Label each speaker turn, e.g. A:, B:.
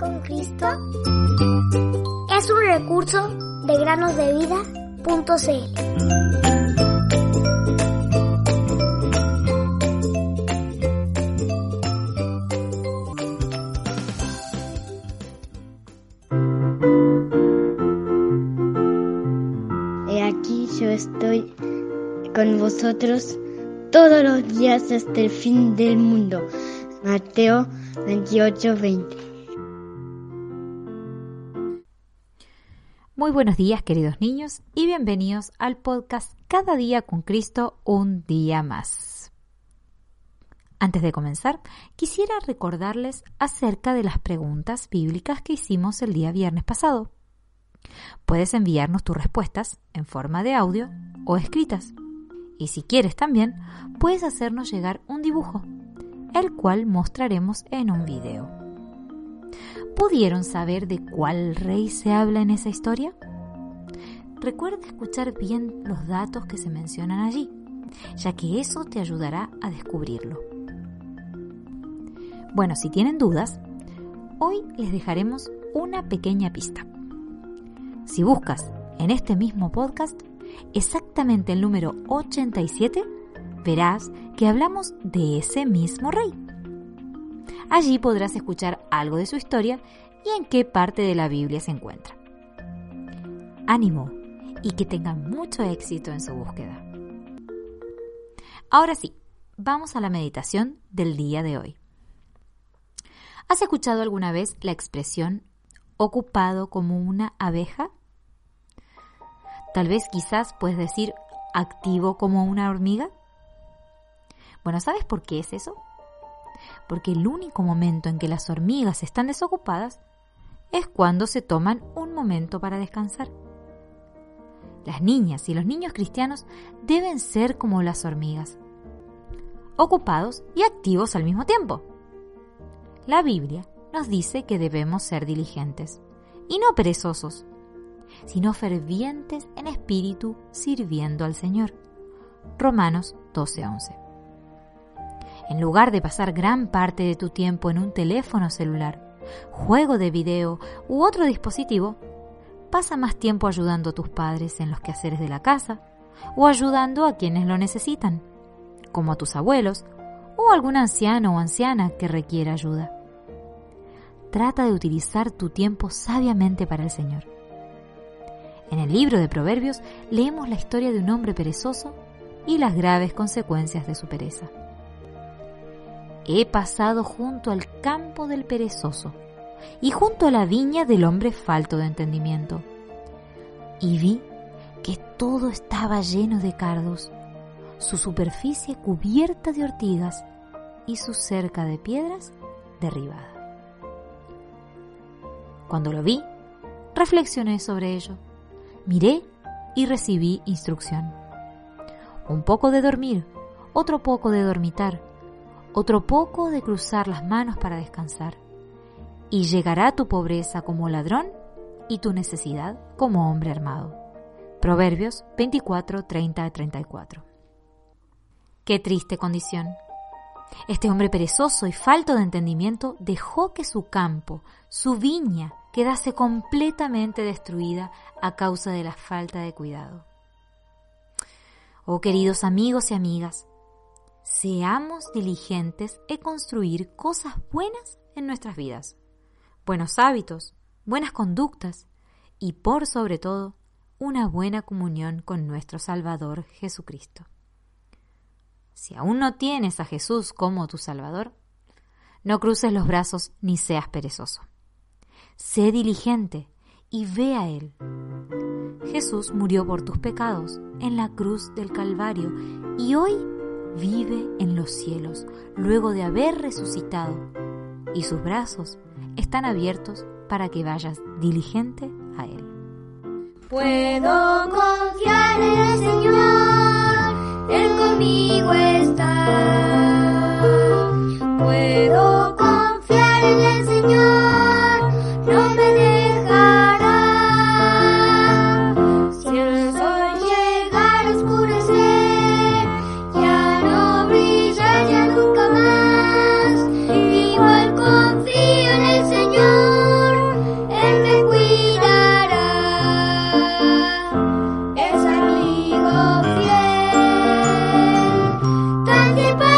A: con Cristo es un recurso de granosdevida.cl.
B: He aquí yo estoy con vosotros todos los días hasta el fin del mundo. Mateo 28, 20.
C: Muy buenos días queridos niños y bienvenidos al podcast Cada día con Cristo, un día más. Antes de comenzar, quisiera recordarles acerca de las preguntas bíblicas que hicimos el día viernes pasado. Puedes enviarnos tus respuestas en forma de audio o escritas. Y si quieres también, puedes hacernos llegar un dibujo, el cual mostraremos en un video. ¿Pudieron saber de cuál rey se habla en esa historia? Recuerda escuchar bien los datos que se mencionan allí, ya que eso te ayudará a descubrirlo. Bueno, si tienen dudas, hoy les dejaremos una pequeña pista. Si buscas en este mismo podcast exactamente el número 87, verás que hablamos de ese mismo rey. Allí podrás escuchar algo de su historia y en qué parte de la Biblia se encuentra. Ánimo y que tengan mucho éxito en su búsqueda. Ahora sí, vamos a la meditación del día de hoy. ¿Has escuchado alguna vez la expresión ocupado como una abeja? Tal vez quizás puedes decir activo como una hormiga. Bueno, ¿sabes por qué es eso? Porque el único momento en que las hormigas están desocupadas es cuando se toman un momento para descansar. Las niñas y los niños cristianos deben ser como las hormigas, ocupados y activos al mismo tiempo. La Biblia nos dice que debemos ser diligentes y no perezosos, sino fervientes en espíritu sirviendo al Señor. Romanos 12:11. En lugar de pasar gran parte de tu tiempo en un teléfono celular, juego de video u otro dispositivo, pasa más tiempo ayudando a tus padres en los quehaceres de la casa o ayudando a quienes lo necesitan, como a tus abuelos o algún anciano o anciana que requiera ayuda. Trata de utilizar tu tiempo sabiamente para el Señor. En el libro de Proverbios leemos la historia de un hombre perezoso y las graves consecuencias de su pereza. He pasado junto al campo del perezoso y junto a la viña del hombre falto de entendimiento. Y vi que todo estaba lleno de cardos, su superficie cubierta de ortigas y su cerca de piedras derribada. Cuando lo vi, reflexioné sobre ello, miré y recibí instrucción. Un poco de dormir, otro poco de dormitar, otro poco de cruzar las manos para descansar. Y llegará tu pobreza como ladrón y tu necesidad como hombre armado. Proverbios 24, 30 34. Qué triste condición. Este hombre perezoso y falto de entendimiento dejó que su campo, su viña, quedase completamente destruida a causa de la falta de cuidado. Oh queridos amigos y amigas, seamos diligentes en construir cosas buenas en nuestras vidas, buenos hábitos, buenas conductas y por sobre todo una buena comunión con nuestro Salvador Jesucristo. Si aún no tienes a Jesús como tu Salvador, no cruces los brazos ni seas perezoso. Sé diligente y ve a Él. Jesús murió por tus pecados en la cruz del Calvario y hoy vive en los cielos luego de haber resucitado y sus brazos están abiertos para que vayas diligente a Él.
A: Puedo confiar en el Señor. Bye.